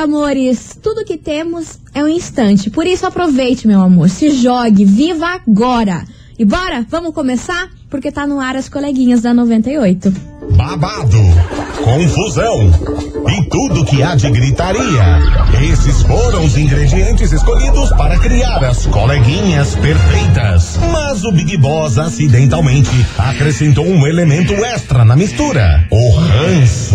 amores, tudo que temos é um instante. Por isso aproveite, meu amor. Se jogue, viva agora. E bora, vamos começar? Porque tá no ar as coleguinhas da 98. Babado, confusão e tudo que há de gritaria. Esses foram os ingredientes escolhidos para criar as coleguinhas perfeitas. Mas o Big Boss acidentalmente acrescentou um elemento extra na mistura: o ranço.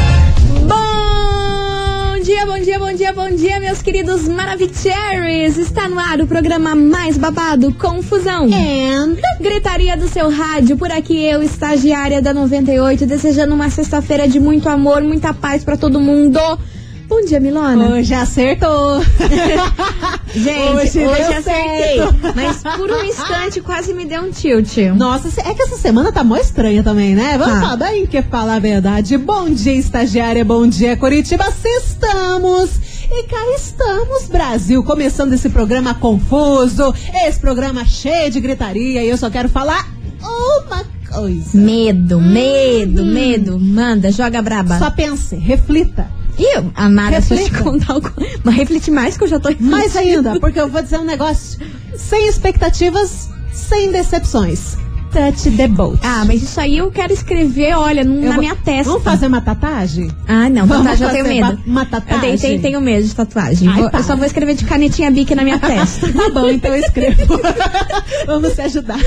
Bom dia, bom dia, bom dia, meus queridos Maravicheries! Está no ar o programa mais babado, Confusão. And Gritaria do seu rádio, por aqui eu, estagiária da 98, desejando uma sexta-feira de muito amor, muita paz pra todo mundo. Bom dia, Milona. hoje acertou. Gente, hoje, Hoje acertei. certo. Mas por um instante quase me deu um tilt. Nossa, é que essa semana tá mó estranha também, né? Vamos Tá. falar bem que falar a verdade. Bom dia, estagiária. Bom dia, Curitiba. Estamos e cá estamos, Brasil. Começando esse programa confuso, esse programa cheio de gritaria. E eu só quero falar uma coisa. Medo, medo, medo. Manda, joga braba. Só pense, reflita. E eu, amada, se eu te Reflita. contar algo. Mas reflete mais que eu já tô Mais refletindo. ainda, porque eu vou dizer um negócio sem expectativas, sem decepções. Touch the boat. Ah, mas isso aí eu quero escrever, olha, num- Eu na vou- minha testa. Vamos fazer uma tatuagem? Ah, não, Vamos tatuagem eu tenho medo. uma Eu tatuagem? tenho, tenho, tenho medo de tatuagem. Ai, Vou- eu só vou escrever de canetinha bique na minha testa. Tá bom, então eu escrevo. Vamos se ajudar.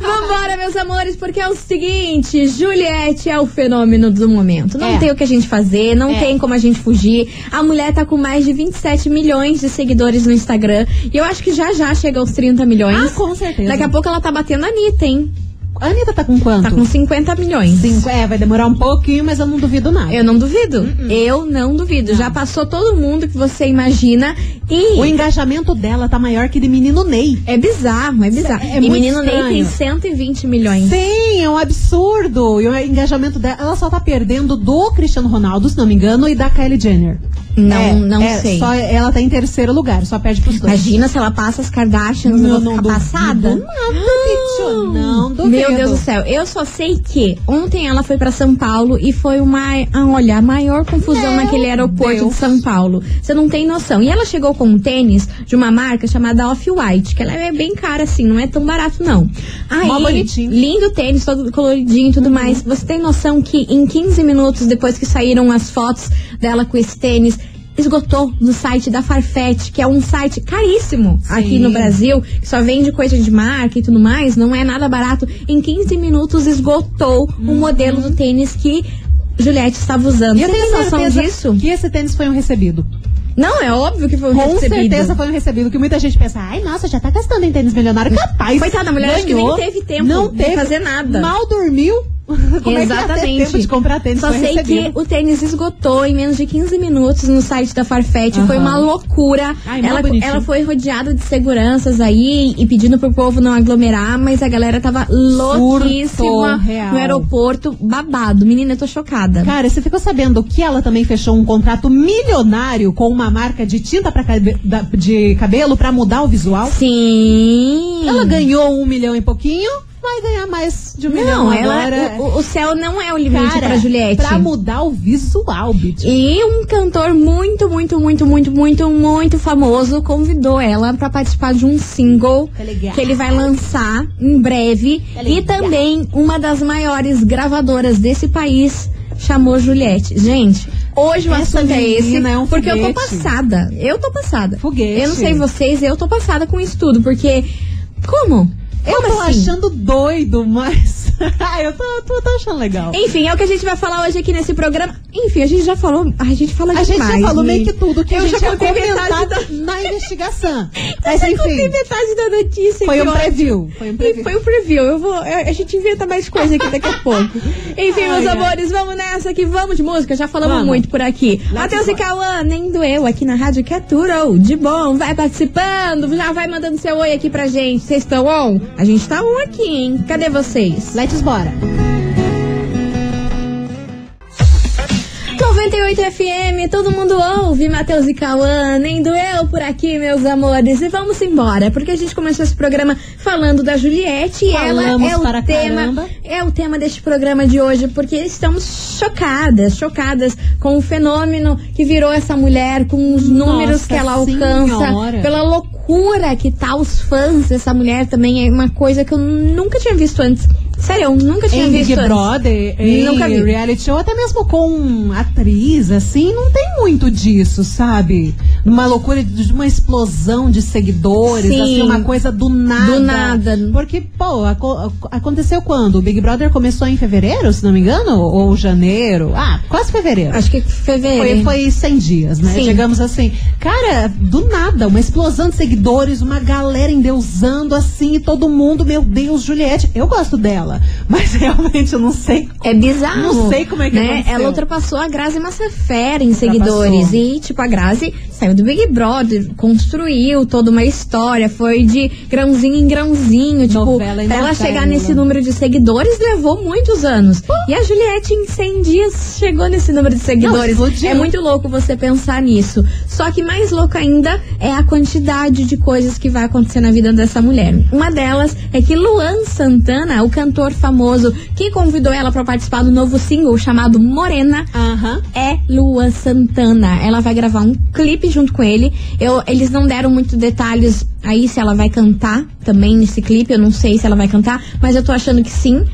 Vambora, meus amores, porque é o seguinte, Juliette é o fenômeno do momento. Não É. tem o que a gente fazer, não É. tem como a gente fugir. A mulher tá com mais de 27 milhões de seguidores no Instagram. E eu acho que já já chega aos 30 milhões. Ah, com certeza. Daqui a pouco ela tá batendo a Anitta, hein? A Anitta tá com quanto? Tá com 50 milhões. Cinco. É, vai demorar um pouquinho, mas eu não duvido nada. Eu não duvido. Uh-uh. Eu não duvido. Já passou todo mundo que você imagina. E O engajamento dela tá maior que de menino Ney. é bizarro, é bizarro. É e muito menino Ney tem estranho. 120 milhões. Sim, é um absurdo. E o engajamento dela, ela só tá perdendo do Cristiano Ronaldo, se não me engano, e da Kylie Jenner. Não, É, não é, sei. Só ela tá em terceiro lugar, só perde pros dois. Imagina se ela passa as Kardashians e eu vou ficar duvido passada. Nada, bicho. Não duvido. Meu Deus do céu, eu só sei que ontem ela foi pra São Paulo e foi uma, olha, a maior confusão Meu naquele aeroporto Deus. de São Paulo. Você não tem noção. E ela chegou com um tênis de uma marca chamada Off-White, que ela é bem cara assim, não é tão barato não. Aí, Mó bonitinho. Uhum. lindo tênis, todo coloridinho e tudo mais. Você tem noção que em 15 minutos depois que saíram as fotos dela com esse tênis, esgotou no site da Farfetch, que é um site caríssimo aqui no Brasil, que só vende coisa de marca e tudo mais, não é nada barato. Em 15 minutos esgotou o modelo do tênis que Juliette estava usando. E eu tenho certeza disso? que esse tênis foi um recebido. Não, é óbvio que foi um Com recebido. certeza foi um recebido. Que muita gente pensa, ai, nossa, já tá gastando em tênis milionário. Capaz. Coitada, a mulher acho que nem Ganhou, teve tempo não de teve, fazer nada. Mal dormiu. Como é Exatamente. tempo de comprar tênis? Só foi sei recebido. que o tênis esgotou em menos de 15 minutos no site da Farfetch. Foi Aham. uma loucura. Ai, ela, ela foi rodeada de seguranças aí e pedindo pro povo não aglomerar, mas a galera tava louquíssima no aeroporto, babado. Menina, eu tô chocada. Cara, você ficou sabendo que ela também fechou um contrato milionário com uma marca de tinta pra cabe- de cabelo pra mudar o visual? Sim. Ela ganhou um milhão e pouquinho, vai ganhar mais de um milhão Não, ela, agora. o, o céu não é o limite Cara, pra Juliette. pra mudar o visual, bitch. E um cantor muito, muito, muito, muito, muito, muito famoso convidou ela pra participar de um single legal. que ele vai lançar em breve. E também uma das maiores gravadoras desse país chamou Juliette. Gente, hoje o Essa assunto é esse, é um porque eu tô foguete. passada. Eu tô passada. Foguete. Eu não sei vocês, eu tô passada com isso tudo, porque como? Eu Como tô assim? achando doido, mas. eu tô, tô, tô achando legal. Enfim, é o que a gente vai falar hoje aqui nesse programa. Enfim, a gente já falou, a gente fala A gente demais. já falou né? meio que tudo que Eu a gente já contei metade na investigação. Mas já contei enfim, metade da notícia. foi um preview. Foi um preview. foi um preview. Eu vou, a a gente inventa mais coisa aqui daqui a pouco. Enfim, Ai, meus ai. amores, vamos nessa que vamos de música. Já falamos Vamos. muito por aqui. Matheus e. Cauã, nem doeu aqui na Rádio que é de bom. Vai participando, já vai mandando seu oi aqui pra gente. Vocês estão on? A gente tá on aqui, hein? Cadê vocês? Let's bora. 98 FM, todo mundo ouve, Matheus e Cauã, nem doeu por aqui, meus amores. E vamos embora, porque a gente começou esse programa falando da Juliette e ela é o tema, caramba. é o tema deste programa de hoje, porque estamos chocadas, chocadas com o fenômeno que virou essa mulher, com os números Nossa que ela alcança, Senhora. pela loucura que tá os fãs dessa mulher também, é uma coisa que eu nunca tinha visto antes. Sério, eu nunca tinha Em visto Big. Brother, em Nunca vi. reality show, até mesmo com atriz, assim, não tem muito disso, sabe? Uma loucura de uma explosão de seguidores, Sim. assim, uma coisa do nada. Do nada. Porque, pô, aco- aconteceu quando? O Big Brother começou em fevereiro, se não me engano? Ou janeiro? Ah, quase fevereiro. Acho que fevereiro. Foi, foi 100 dias, né? Sim. Chegamos assim. Cara, do nada, uma explosão de seguidores, uma galera endeusando assim, e todo mundo, meu Deus, Juliette. Eu gosto dela, mas realmente eu não sei. É bizarro. Não sei como é que né? aconteceu. Ela ultrapassou a Grazi Massafera em seguidores. E, tipo, a Grazi saiu do Big Brother, construiu toda uma história, foi de grãozinho em grãozinho. Tipo, Novela pra ela novela. chegar nesse número de seguidores levou muitos anos. E a Juliette, em 100 dias, chegou nesse número de seguidores. é muito louco você pensar nisso. Só que mais louco ainda é a quantidade de coisas que vai acontecer na vida dessa mulher. Uma delas é que Luan Santana, o cantor famoso que convidou ela para participar do novo single chamado Morena, Aham. é Luan Santana. Ela vai gravar um clipe junto com ele. Eu, eles não deram muito detalhes aí se ela vai cantar também nesse clipe. Eu não sei se ela vai cantar, mas eu tô achando que sim.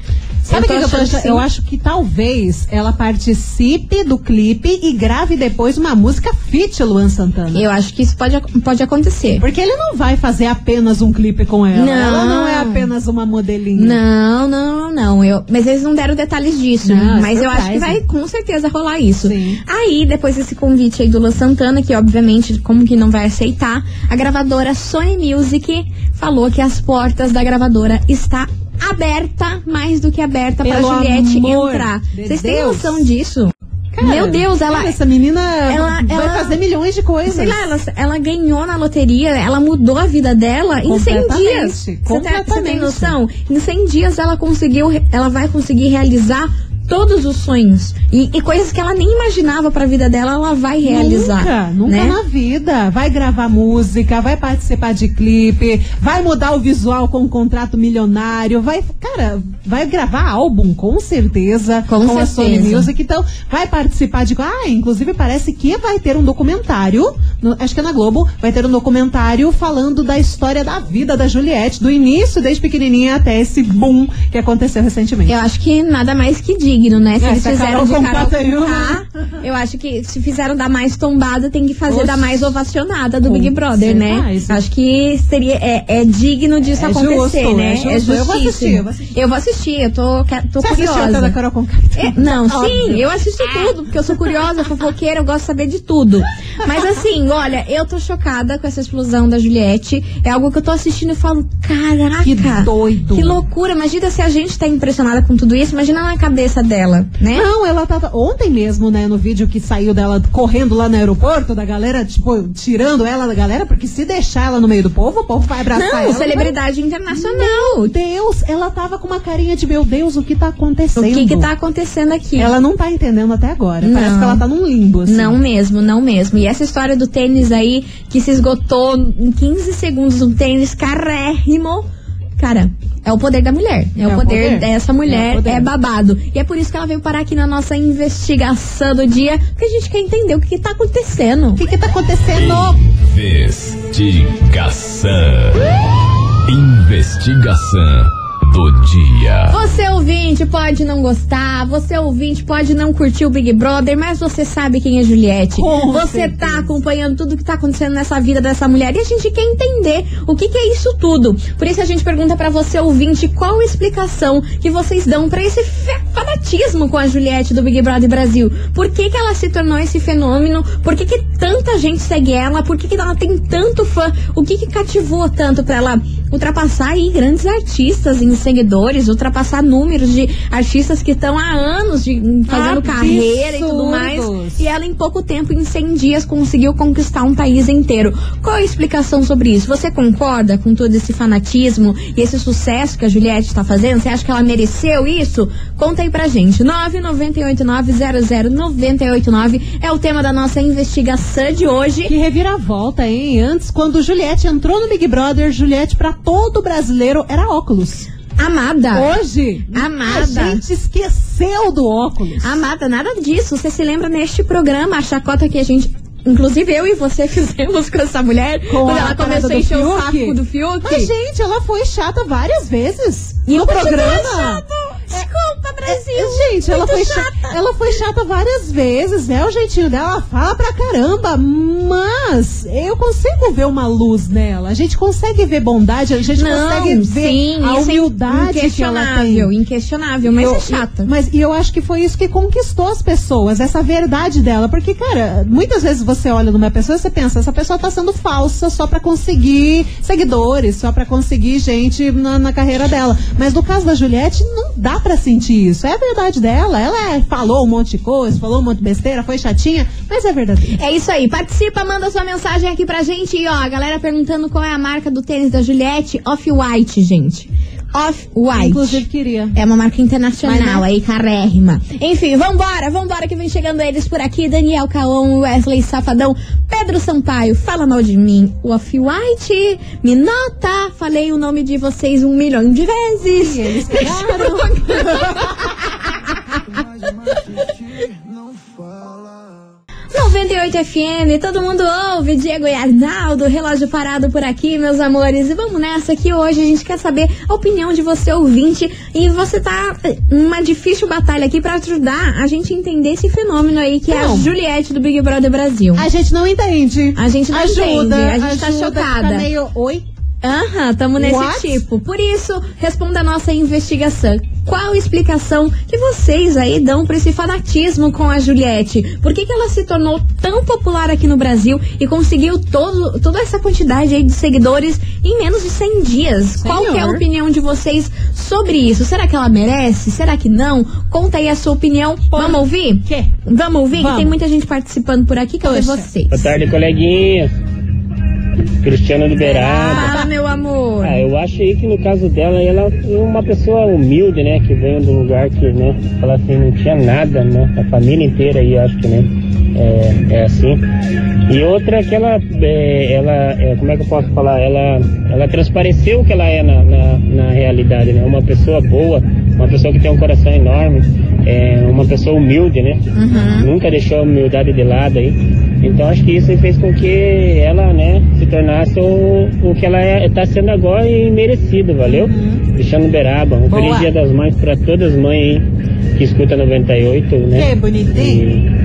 Sabe o que, que eu tô achando. Eu acho que talvez ela participe do clipe e grave depois uma música feat Luan Santana. Eu acho que isso pode, pode acontecer. Porque ele não vai fazer apenas um clipe com ela. Não. Ela não é apenas uma modelinha. Não, não, não. Eu, mas eles não deram detalhes disso. Não, mas eu acho que vai com certeza rolar isso. Sim. Aí, depois desse convite aí do Luan Santana, que obviamente, como que não vai aceitar, a gravadora Sony Music falou que as portas da gravadora está aberta, mais do que aberta para Juliette entrar. de Vocês têm Deus. noção disso? Cara, Meu Deus, ela cara, essa menina ela- vai ela- fazer milhões de coisas. Sei lá, ela, ela ganhou na loteria, ela mudou a vida dela em 100 Completamente, dias. Você tá- Você tem completamente. noção? Em 100 dias ela conseguiu, ela vai conseguir realizar todos os sonhos. E, e coisas que ela nem imaginava pra vida dela, ela vai realizar. Nunca, nunca né? na vida. Vai gravar música, vai participar de clipe, vai mudar o visual com um contrato milionário, vai, cara, vai gravar álbum, com certeza, Com a Sony certeza. Music. Então, vai participar de. Ah, inclusive parece que vai ter um documentário, no- acho que é na Globo, vai ter um documentário falando da história da vida da Juliette, do início, desde pequenininha até esse boom que aconteceu recentemente. Eu acho que nada mais que digno, né? Se É, eles fizeram Carol de Carol uma. Conká, eu acho que se fizeram da mais tombada, tem que fazer Oxe. da mais ovacionada do Com Big Brother, né? certeza. Acho que seria, é, é digno disso É acontecer, justo, né? é justo. Eu vou assistir, eu vou assistir. Eu vou assistir, eu tô, tô Você curiosa. da Carol Conká? É, não, Óbvio. sim, eu assisto tudo, porque eu sou curiosa, fofoqueira, eu gosto de saber de tudo. Mas assim, olha, eu tô chocada com essa explosão da Juliette. É algo que eu tô assistindo e falo, caraca. Que doido. Que loucura. Imagina se a gente tá impressionada com tudo isso. Imagina na cabeça dela, né? Não, ela tava ontem mesmo, né, no vídeo que saiu dela correndo lá no aeroporto, da galera, tipo, tirando ela da galera, porque se deixar ela no meio do povo, o povo vai abraçar Não, ela. celebridade internacional. Meu Deus, ela tava com uma carinha de meu Deus, o que tá O acontecendo? que que tá acontecendo aqui? Ela não tá entendendo até agora. Não. Parece que ela tá num limbo, assim. Não mesmo, não mesmo. E essa história do tênis aí, que se esgotou em 15 segundos, um tênis carérrimo. Cara, é o poder da mulher. É, o poder, poder. dessa É mulher, o poder. é, babado. E é por isso que ela veio parar aqui na nossa investigação do dia, porque a gente quer entender o que, que tá acontecendo. O que que tá acontecendo? Investigação. Investigação do dia. Você ouvinte pode não gostar, você ouvinte pode não curtir o Big Brother, mas você sabe quem é Juliette. Com você certeza. tá acompanhando tudo que tá acontecendo nessa vida dessa mulher e a gente quer entender o que, que é isso tudo. Por isso a gente pergunta pra você ouvinte qual a explicação que vocês dão pra esse fanatismo com a Juliette do Big Brother Brasil. Por que, que ela se tornou esse fenômeno? Por que, que tanta gente segue ela? Por que, que ela tem tanto fã? O que, que cativou tanto pra ela ultrapassar aí grandes artistas em seguidores, ultrapassar números de artistas que estão há anos de, fazendo Absurdos. carreira e tudo mais. E ela em pouco tempo, em 100 dias, conseguiu conquistar um país inteiro. Qual a explicação sobre isso? Você concorda com todo esse fanatismo e esse sucesso que a Juliette está fazendo? Você acha que ela mereceu isso? Conta aí pra gente. 998900989 é o tema da nossa investigação de hoje. Que reviravolta, hein? Antes, quando Juliette entrou no Big Brother, Juliette pra todo brasileiro era óculos. Amada. Hoje, Amada. a gente esqueceu do óculos. Amada, nada disso. Você se lembra neste programa, a chacota que a gente. Inclusive eu e você fizemos com essa mulher Com quando a ela começou a encher o saco do Fiuk. Mas, gente, ela foi chata várias vezes E no programa. Desculpa, Brasil. É, gente, ela foi, chata. chata. ela foi chata várias vezes, né? O jeitinho dela fala pra caramba, mas eu consigo ver uma luz nela. A gente consegue ver bondade, a gente Não, consegue ver sim, a isso é humildade que ela tem. inquestionável, inquestionável, mas Eu- é chata. Mas e eu acho que foi isso que conquistou as pessoas, essa verdade dela. Porque, cara, muitas vezes você olha numa pessoa e você pensa, essa pessoa tá sendo falsa só pra conseguir seguidores, só pra conseguir gente na, na carreira dela. Mas no caso da Juliette, não dá pra sentir isso. É a verdade dela. Ela é- falou um monte de coisa, falou um monte de besteira, foi chatinha, mas é verdadeiro. É isso aí, participa, manda sua mensagem aqui pra gente. E ó, a galera perguntando qual é a marca do tênis da Juliette. Off-White, gente. Off-White. Inclusive, queria. É uma marca internacional né? aí, carérrima. Enfim, vambora, vambora que vem chegando eles por aqui. Daniel Caon, Wesley Safadão, Pedro Sampaio, fala mal de mim. O Off-White, me nota. Falei o nome de vocês um milhão de vezes. E eles pegaram. 98 FM, todo mundo ouve, Diego e Arnaldo, relógio parado por aqui, meus amores. E vamos nessa que hoje a gente quer saber a opinião de você, ouvinte. E você tá numa difícil batalha aqui pra ajudar a gente entender esse fenômeno aí que é a Não. Juliette do Big Brother Brasil. A gente não entende. A gente não ajuda, entende, a gente tá ajuda, chocada. Fica meio, oi? Aham, tamo nesse What? tipo. Por isso, responda a nossa investigação. Qual a explicação que vocês aí dão pra esse fanatismo com a Juliette? Por que, que ela se tornou tão popular aqui no Brasil e conseguiu todo, toda essa quantidade aí de seguidores em menos de 100 dias? Qual que é a Senhor. opinião de vocês sobre isso? Será que ela merece? Será que não? Conta aí a sua opinião. Vamos ouvir? Quê? Vamos ouvir? Que Vamos. tem muita gente participando por aqui. Cadê Poxa. vocês? Boa tarde, coleguinha. Cristiano Liberado. Fala, meu amor. Ah, eu acho aí que no caso dela, ela é uma pessoa humilde, né? Que veio um lugar que, né? Fala assim, não tinha nada, né? A família inteira aí, acho que, né? É, é assim. E outra que ela, é, ela é, como é que eu posso falar? Ela, ela transpareceu o que ela é na, na, na realidade, né? Uma pessoa boa, uma pessoa que tem um coração enorme, é, uma pessoa humilde, né? Nunca deixou a humildade de lado aí. Então acho que isso fez com que ela, né, se tornasse o, o que ela está sendo agora e merecido, valeu? Cristiano Beraba, um Boa. feliz dia das mães para todas as mães aí que escuta 98, né? Que bonitinho. E,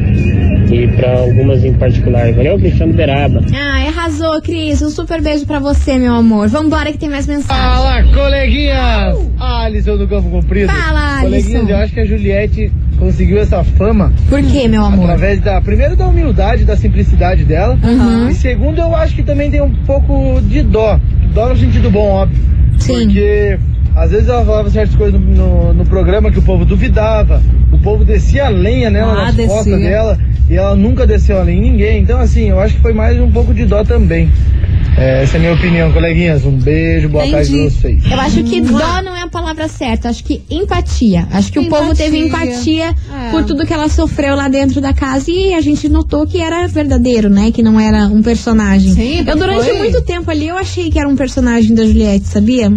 e para algumas em particular, valeu, Cristiano Beraba? Ah, arrasou, Cris. Um super beijo pra você, meu amor. Vambora que tem mais mensagem. Fala, coleguinhas! Alisson do Campo Comprido. Fala, Coleguinhas, Alisson. eu acho que a Juliette conseguiu essa fama Por quê, meu amor? através da, primeiro, da humildade, da simplicidade dela. Uhum. E segundo, eu acho que também tem um pouco de dó. Dó no sentido bom, óbvio. Sim. Porque às vezes ela falava certas coisas no, no- no programa que o povo duvidava. O povo descia a lenha nela Ah, nas descia. costas dela. E ela nunca desceu a lenha em ninguém. Então, assim, eu acho que foi mais um pouco de dó também. É, essa é a minha opinião, coleguinhas. Um beijo, boa tarde Entendi. pra vocês. Eu acho que dó não é a palavra certa. Acho que empatia. Acho que o povo teve Empatia. empatia É. por tudo que ela sofreu lá dentro da casa e a gente notou que era verdadeiro, né? Que não era um personagem. Sim, eu durante foi. muito tempo ali eu achei que era um personagem da Juliette, sabia?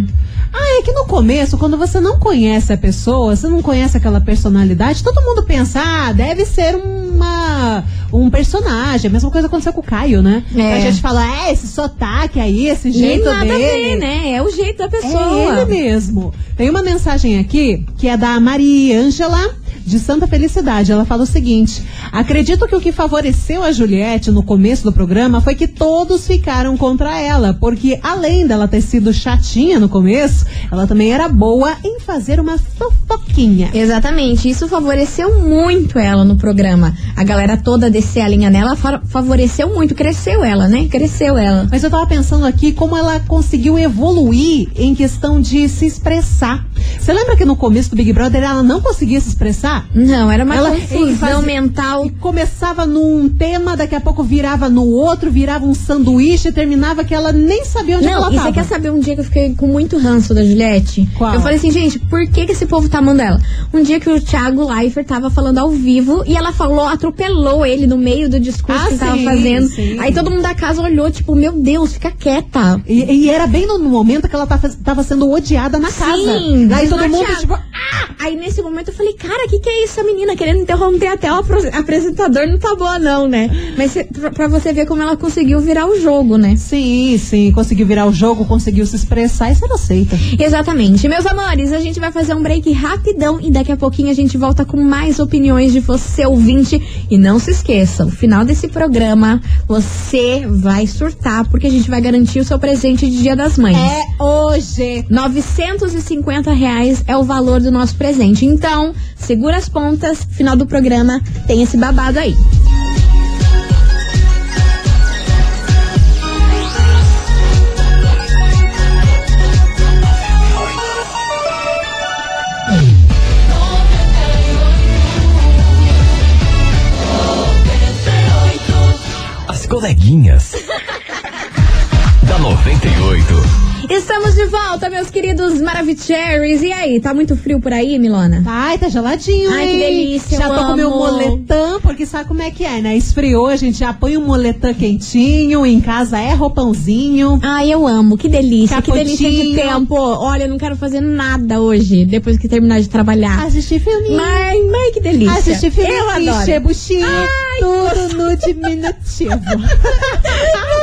Ah, é que no começo, quando você não conhece a pessoa, você não conhece aquela personalidade, todo mundo pensa, ah, deve ser uma, um personagem. A mesma coisa aconteceu com o Caio, né? É. A gente fala, é, esse sotaque aí, esse E jeito nada dele. a ver, né? É o jeito da pessoa. É ele mesmo. Tem uma mensagem aqui que é da Maria Ângela. De Santa Felicidade. Ela fala o seguinte: acredito que o que favoreceu a Juliette no começo do programa foi que todos ficaram contra ela, porque além dela ter sido chatinha no começo, ela também era boa em fazer uma fofoquinha. Exatamente, isso favoreceu muito ela no programa. A galera toda descer a linha nela fa- favoreceu muito, cresceu ela, né? Cresceu ela. Mas eu tava pensando aqui como ela conseguiu evoluir em questão de se expressar. Você lembra que no começo do Big Brother ela não conseguia se expressar? Não, era uma Ela- confusão fazia- mental. E começava num tema, daqui a pouco virava no outro, virava um sanduíche, terminava que ela nem sabia onde Não, ela tava. você quer saber um dia que eu fiquei com muito ranço da Juliette? Qual? Eu falei assim, gente, por que, que esse povo tá amando ela? Um dia que o Thiago Leifert tava falando ao vivo e ela falou, atropelou ele no meio do discurso Ah, que ele tava sim, fazendo. sim. Aí todo mundo da casa olhou, tipo, meu Deus, fica quieta. E, e era bem no, momento que ela tava, tava sendo odiada na casa. Sim, Aí todo mundo, tipo, Ah! Aí nesse momento eu falei, cara, o que, que é isso? A menina querendo interromper até o apresentador não tá boa, não, né? Mas cê- pra, pra você ver como ela conseguiu virar o jogo, né? sim, sim, conseguiu virar o jogo, conseguiu se expressar, isso ela aceita. Exatamente. Meus amores, a gente vai fazer um break rapidão e daqui a pouquinho a gente volta com mais opiniões de você, ouvinte. E não se esqueça, no final desse programa você vai surtar, porque a gente vai garantir o seu presente de Dia das Mães. É hoje. 950 reais é o valor do nosso presente. Então, segura as pontas, final do programa tem esse babado aí. As coleguinhas. da 98. Estamos de volta, meus queridos Maravicheries. E aí, tá muito frio por aí, Milona? Ai, tá geladinho, Ai, hein? que delícia, Já tô com meu amo. moletom, porque sabe como é que é, né? Esfriou, a gente já põe um moletom quentinho, em casa é roupãozinho. Ai, eu amo. Que delícia, que delícia de Capotinho. tempo. Olha, eu não quero fazer nada hoje, depois que terminar de trabalhar. Assistir filminho. Mas, mas que delícia. Assistir filminho, eu adoro. Ai, tudo no diminutivo.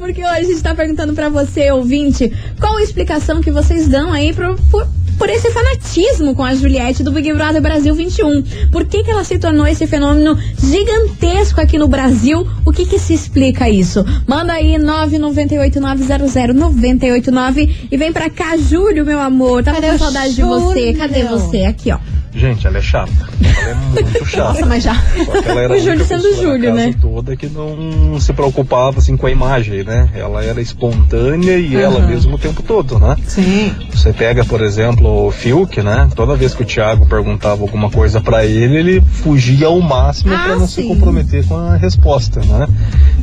Porque hoje a gente tá perguntando pra você, ouvinte, qual a explicação que vocês dão aí pro, por, por esse fanatismo com a Juliette do Big Brother Brasil 21. Por que, que ela se tornou esse fenômeno gigantesco aqui no Brasil? O que que se explica isso? Manda aí 998900989 e vem pra cá, Júlio, meu amor. Cadê com saudade de você. Júlio? Cadê você? Aqui, ó. Gente, ela é chata. Ela é muito chata. Mas já. Só que ela era O Júlio sendo Júlio, né? toda que não se preocupava assim com a imagem, né? Ela era espontânea e ela mesmo o tempo todo, né? Sim. Você pega, por exemplo, o Fiuk, né? Toda vez que o Thiago perguntava alguma coisa pra ele, ele fugia ao máximo Ah, pra não sim. se comprometer com a resposta, né?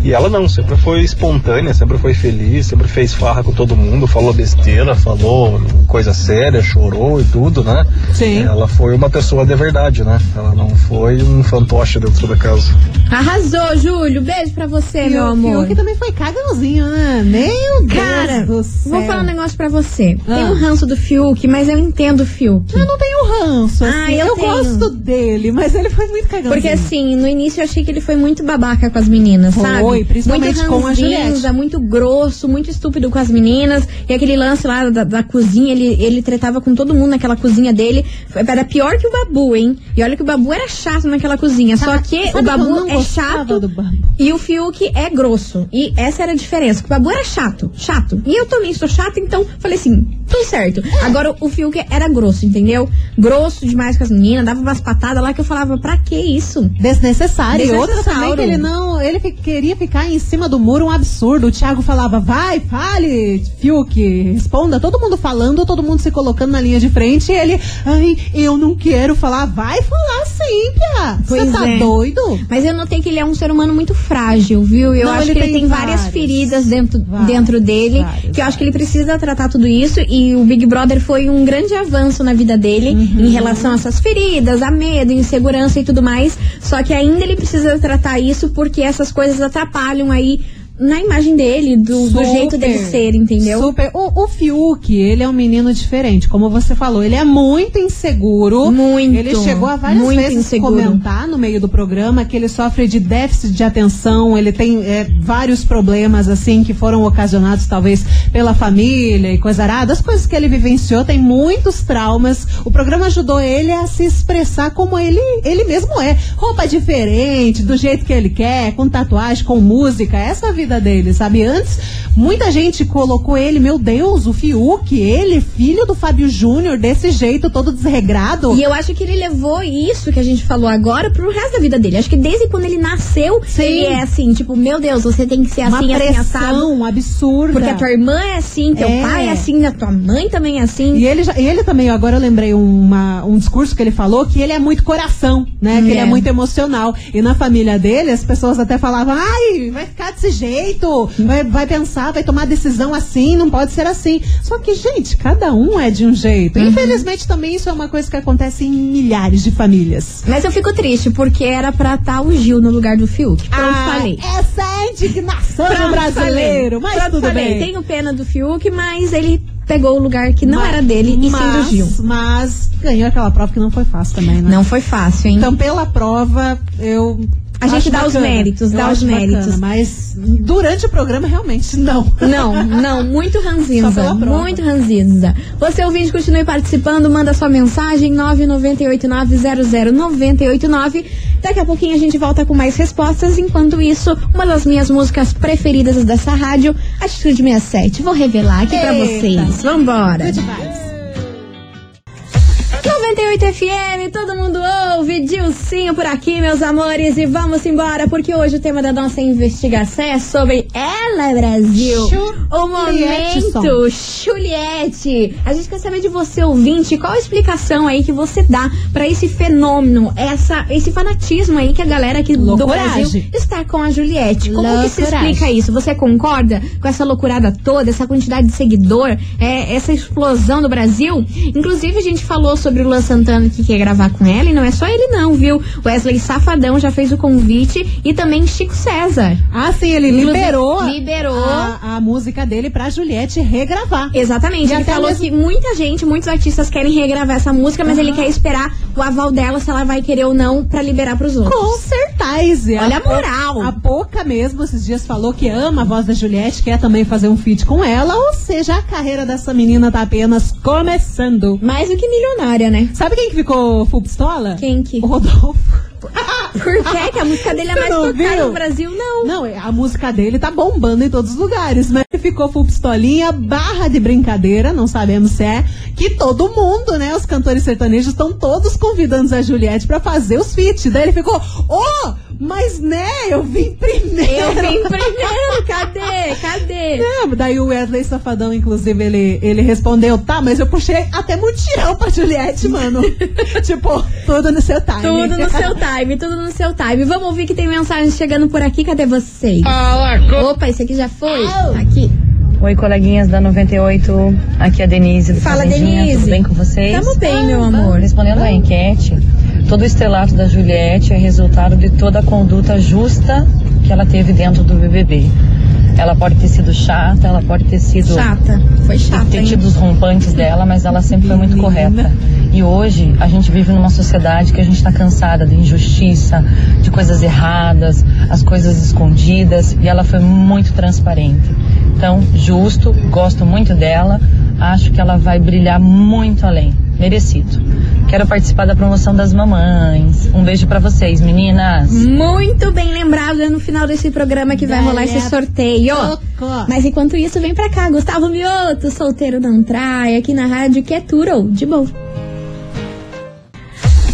E ela não, sempre foi espontânea, sempre foi feliz, sempre fez farra com todo mundo, falou besteira, falou coisa séria, chorou e tudo, né? Sim. Ela foi uma pessoa de verdade, né? Ela não foi um fantoche dentro da casa. Arrasou, Júlio. Beijo pra você, E meu o amor. Fiuk também foi cagãozinho, né? Meu Cara, Deus do céu. vou falar um negócio pra você. Tem Ah. um ranço do Fiuk, mas eu entendo o Fiuk. Eu não tenho ranço, assim. Ah, eu tenho. gosto dele, mas ele foi muito cagãozinho. Porque assim, no início eu achei que ele foi muito babaca com as meninas, Foi, sabe? Principalmente muito com a Juliette. muito grosso, muito estúpido com as meninas. E aquele lance lá da, da cozinha, ele, ele tretava com todo mundo naquela cozinha dele. Foi- Era pior que o Babu, hein? E olha que o Babu era chato naquela cozinha. Só que sabe o que eu Babu não é chato Babu? e o Fiuk é grosso. E essa era a diferença. que O Babu era chato, chato. E eu também sou chata, então falei assim, tudo certo. Agora o Fiuk era grosso, entendeu? Grosso demais com as meninas, dava umas patadas lá que eu falava, pra que isso? Desnecessário. E outra Desnecessário. também que ele não. Ele queria ficar em cima do muro, um absurdo. O Thiago falava, vai, fale, Fiuk, responda. Todo mundo falando, todo mundo se colocando na linha de frente. E ele, ai, eu não quero falar. Vai falar sim, Pia. Você tá é. doido? Mas eu notei que ele é um ser humano muito frágil, viu? Eu Não, acho ele que ele tem tem várias feridas dentro, Vários, dentro dele. vários, que eu acho que ele precisa tratar tudo isso. E o Big Brother foi um grande avanço na vida dele Uhum. em relação a essas feridas, a medo, insegurança e tudo mais. Só que ainda ele precisa tratar isso porque essas coisas atrapalham aí na imagem dele, do, do jeito dele ser, entendeu? Super. O, o Fiuk, ele é um menino diferente, como você falou, ele é muito inseguro. Muito. Ele chegou a várias muito vezes inseguro. comentar no meio do programa que ele sofre de déficit de atenção, ele tem é, vários problemas, assim, que foram ocasionados talvez pela família e coisa arada. As coisas que ele vivenciou, tem muitos traumas. O programa ajudou ele a se expressar como ele, ele mesmo é. Roupa diferente, do jeito que ele quer, com tatuagem, com música. Essa é dele, sabe? Antes, muita gente colocou ele, meu Deus, o Fiuk, ele, filho do Fábio Júnior, desse jeito, todo desregrado. E eu acho que ele levou isso que a gente falou agora pro resto da vida dele. Acho que desde quando ele nasceu, Sim. ele é assim, tipo, meu Deus, você tem que ser Uma assim, assim, assado. pressão absurda. Porque a tua irmã é assim, teu É. pai é assim, a tua mãe também é assim. E ele, já- ele também, agora eu lembrei uma, um discurso que ele falou que ele é muito coração, né? Que ele É. é muito emocional. E na família dele, as pessoas até falavam, ai, vai ficar desse jeito, vai, vai pensar, vai tomar decisão assim, não pode ser assim. Só que, gente, cada um é de um jeito. Uhum. Infelizmente, também isso é uma coisa que acontece em milhares de famílias. Mas eu fico triste, porque era pra estar o Gil no lugar do Fiuk. Pronto, falei. essa é a indignação Pronto, brasileiro, falei. mas Pronto, tudo falei. bem. Tenho pena do Fiuk, mas ele pegou o lugar que não Mas- era dele e mas, do Gil. Mas ganhou aquela prova que não foi fácil também, né? Não foi fácil, hein? Então, pela prova, eu. A gente acho dá os bacana. méritos, Eu dá os bacana, méritos. mas durante o programa, realmente, não. Não, não, muito ranzinza. Muito ranzinza. Você ouvinte, continue participando, manda sua mensagem 998900989. Daqui a pouquinho a gente volta com mais respostas. Enquanto isso, uma das minhas músicas preferidas dessa rádio, Atitude 67. Vou revelar aqui pra Eita. vocês. Vambora. Good vibes. 98 FM, todo mundo ouve, Dilcinho por aqui, meus amores, e vamos embora, porque hoje o tema da nossa investigação é sobre ela, Brasil. o momento Juliette. A gente quer saber de você, ouvinte, qual a explicação aí que você dá pra esse fenômeno, essa, esse fanatismo aí que a galera aqui do Loucuragem. Brasil está com a Juliette. Como que se Loucuragem. explica isso? Você concorda com essa loucurada toda, essa quantidade de seguidor, é, essa explosão do Brasil? Inclusive, a gente falou sobre o Luan Santana que quer gravar com ela, e não é só ele não, viu? Wesley Safadão já fez o convite e também Chico César. Ah, sim, ele liberou, liberou. A, a música dele pra Juliette regravar. Exatamente, E ele até falou mesmo- que muita gente, muitos artistas querem regravar essa música, mas ele quer esperar o aval dela, se ela vai querer ou não, pra liberar pros outros. Com certeza. Olha a moral. A Poca mesmo, esses dias, falou que ama a voz da Juliette, quer também fazer um feat com ela. Ou seja, a carreira dessa menina tá apenas começando. Mais do que milionária, né? Sabe quem que ficou full pistola? Quem que? O Rodolfo. Por quê? Que a música dele é mais tocada viu? no Brasil? Não. Não, a música dele tá bombando em todos os lugares, mas ele ficou full pistolinha, barra de brincadeira, não sabemos se é, que todo mundo, né, os cantores sertanejos estão todos convidando a Juliette pra fazer os feats. Daí ele ficou, oh, mas né, eu vim primeiro. Eu vim primeiro, cadê? Cadê? É, daí o Wesley Safadão, inclusive, ele, ele respondeu, tá, mas eu puxei até mutirão pra Juliette, mano. tipo, tudo no seu time. Tudo no seu time, tudo no seu time. Vamos ouvir que tem mensagem chegando por aqui. Cadê vocês? Opa, esse aqui já foi? Aqui. Oi, coleguinhas da 98. Aqui é a Denise do Fala. Denise. Tudo bem com vocês? Tamo bem, meu amor. Respondendo à enquete, todo o estrelato da Juliette é resultado de toda a conduta justa que ela teve dentro do BBB. Ela pode ter sido chata, ela pode ter sido Chata. Foi chata, ter hein? tido os rompantes dela, mas ela sempre foi muito correta. E hoje a gente vive numa sociedade que a gente está cansada de injustiça, de coisas erradas, as coisas escondidas, e ela foi muito transparente. Então, justo, gosto muito dela, acho que ela vai brilhar muito além, merecido. Quero participar da promoção das mamães. Um beijo pra vocês, meninas. Muito bem lembrado, é no final desse programa que vai rolar esse sorteio. Tocou. Mas enquanto isso, vem pra cá, Gustavo Mioto, solteiro não trai, aqui na rádio que é Turo, de boa.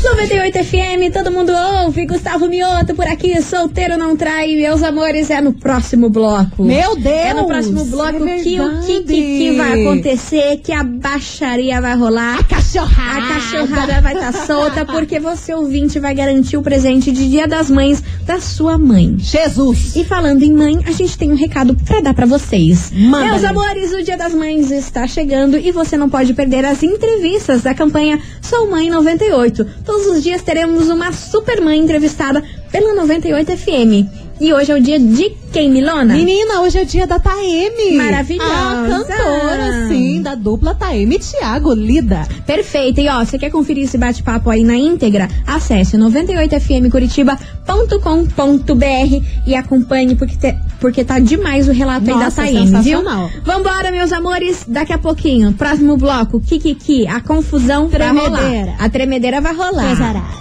98 FM, todo mundo ouve, Gustavo Mioto por aqui, solteiro não trai, meus amores, é no próximo bloco. Meu Deus! É no próximo bloco é que o que, que, que vai acontecer, que a baixaria vai rolar. A cachorrada. A cachorrada vai estar solta porque você, ouvinte, vai garantir o presente de Dia das Mães da sua mãe. Jesus. E falando em mãe, a gente tem um recado pra dar pra vocês. Manda Meus amores, o Dia das Mães está chegando e você não pode perder as entrevistas da campanha Sou Mãe 98. Todos os dias teremos uma super mãe entrevistada pela 98 FM. E hoje é o dia de quem, Milona? Menina, hoje é dia da Taeme. Maravilhosa. A cantora, sim, da dupla Taeme Thiago Lida. Perfeito. E ó, você quer conferir esse bate-papo aí na íntegra? Acesse 98fmcuritiba.com.br e acompanhe porque, te- porque tá demais o relato aí da Nossa, Taeme, viu? sensacional. Vambora, meus amores. Daqui a pouquinho, próximo bloco, Kikiki, a confusão vai Tremedeira. rolar. A tremedeira vai rolar. Coisa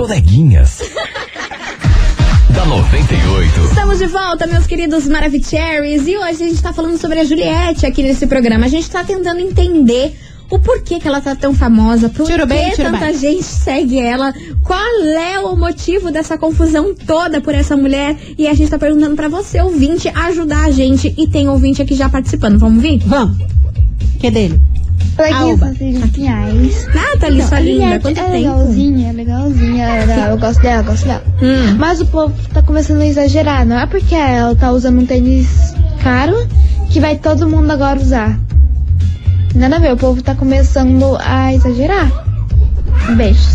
coleguinhas. da 98. Estamos de volta, meus queridos Maravicheries. E hoje a gente tá falando sobre a Juliette aqui nesse programa. A gente tá tentando entender o porquê que ela tá tão famosa, por Tiro bem, que tiro tanta bem. gente segue ela, qual é o motivo dessa confusão toda por essa mulher. E a gente tá perguntando pra você, ouvinte, ajudar a gente. E tem ouvinte aqui já participando. Vamos vir? Vamos. Que é dele? Coleguinhas Alba. Pinhais. Nathalie, sua linda, Juliette quanto é tempo? legalzinha, é legalzinha. ela- eu gosto dela, eu gosto dela. Hum. Mas o povo tá começando a exagerar. Não é porque ela tá usando um tênis caro que vai todo mundo agora usar. Nada a ver, o povo tá começando a exagerar. Beijos.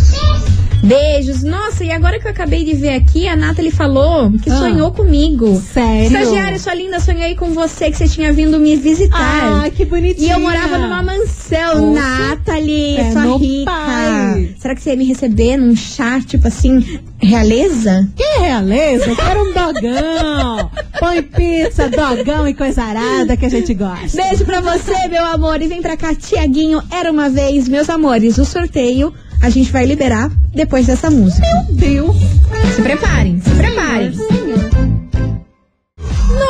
Beijos. Nossa, e agora que eu acabei de ver aqui, a Nathalie falou que Ah. sonhou comigo. Sério? Estagiária, sua linda, sonhei com você que você tinha vindo me visitar. Ah, que bonitinha. E eu morava numa mansão, Poxa, Nathalie, é sua no rica. pai. Será que você ia me receber num chá, tipo assim, realeza? Que realeza? Eu quero um dogão. Põe pizza, dogão e coisa arada que a gente gosta. Beijo pra você, meu amor. E vem pra cá, Tiaguinho. Era uma vez, meus amores, o sorteio a gente vai liberar depois dessa música. Meu Deus. Se preparem, se preparem.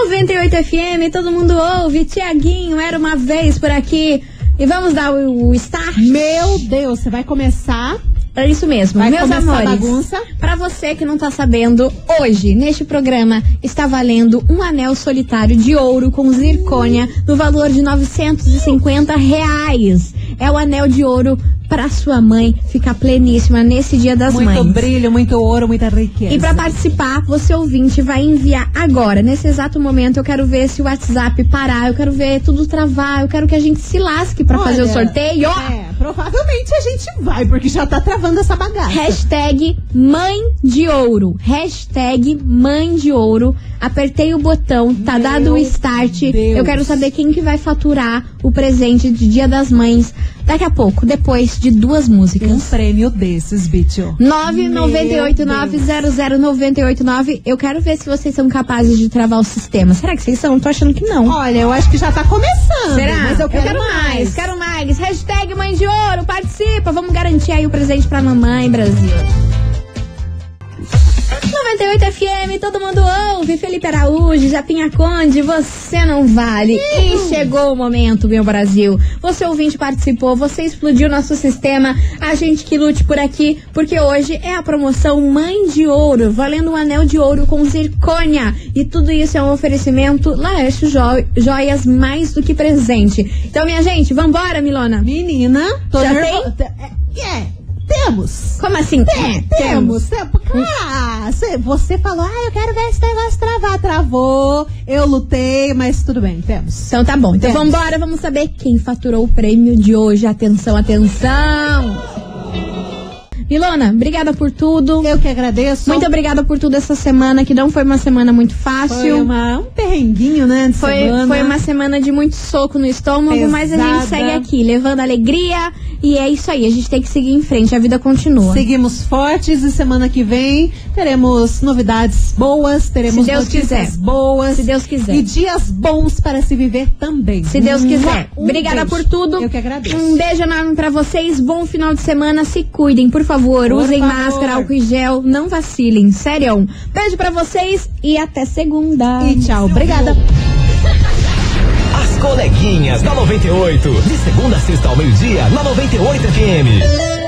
98 FM, todo mundo ouve. Tiaguinho, era uma vez por aqui. E vamos dar o, o start? Meu Deus, você vai começar? É isso mesmo, Vai meus amores. Pra você que não tá sabendo, hoje, neste programa, está valendo um anel solitário de ouro com zircônia no valor de 950 reais. É o anel de ouro pra sua mãe ficar pleníssima nesse dia das muito mães. brilho, muito ouro, muita riqueza. E pra participar, você ouvinte vai enviar agora, nesse exato momento. Eu quero ver se o WhatsApp parar, eu quero ver tudo travar, eu quero que a gente se lasque pra fazer o sorteio. É, provavelmente a gente vai, porque já tá travando essa bagaça. Hashtag mãe de ouro. Hashtag mãe de ouro. Apertei o botão, tá Meu dado o start. Deus. Eu quero saber quem que vai faturar o presente de Dia das Mães daqui a pouco, depois de duas Um músicas. prêmio desses, bicho. 998900989. Eu quero ver se vocês são capazes de travar o sistema. Será que vocês são? Tô achando que não. Olha, eu acho que já tá começando. Será? Mas eu quero, mais. Quero mais. Hashtag Mãe de Ouro, participa. Vamos garantir aí o presente pra mamãe, Brasil. 98 FM, todo mundo ouve. Felipe Araújo, Japinha Conde, você não vale. E chegou o momento, meu Brasil. Você ouvinte participou, você explodiu nosso sistema. A gente que lute por aqui, porque hoje é a promoção Mãe de Ouro, valendo um anel de ouro com zircônia. E tudo isso é um oferecimento Laércio Jo- Joias mais do que presente. Então, minha gente, vambora, Milona. Menina, tô Já nervo- É, é, temos. Como assim? É, temos. temos. Ah, cê- você falou, ah, eu quero ver esse negócio travar. Travou, eu lutei, mas tudo bem, temos. Então tá bom. Então Temos. vambora, vamos saber quem faturou o prêmio de hoje. Atenção, atenção! Milona, obrigada por tudo. Eu que agradeço. Muito obrigada por tudo essa semana, que não foi uma semana muito Foi fácil. uma, um perrenguinho, né? Foi, semana. foi uma semana de muito soco no estômago, mas a gente Pesada. segue aqui, levando alegria. E é isso aí, a gente tem que seguir em frente, a vida continua. Seguimos fortes e semana que vem teremos novidades boas, teremos Se Deus notícias quiser. boas. Se Deus quiser. E dias bons para se viver também. Se Deus quiser. Um Obrigada beijo. por tudo. Eu que agradeço. Um beijo enorme pra vocês. Bom final de semana. Se cuidem, por favor. Por Usem favor. máscara, álcool e gel. Não vacilem. Sério. Beijo pra vocês e até segunda. E tchau. Obrigada. As coleguinhas da 98. De segunda a sexta ao meio-dia, na 98 FM.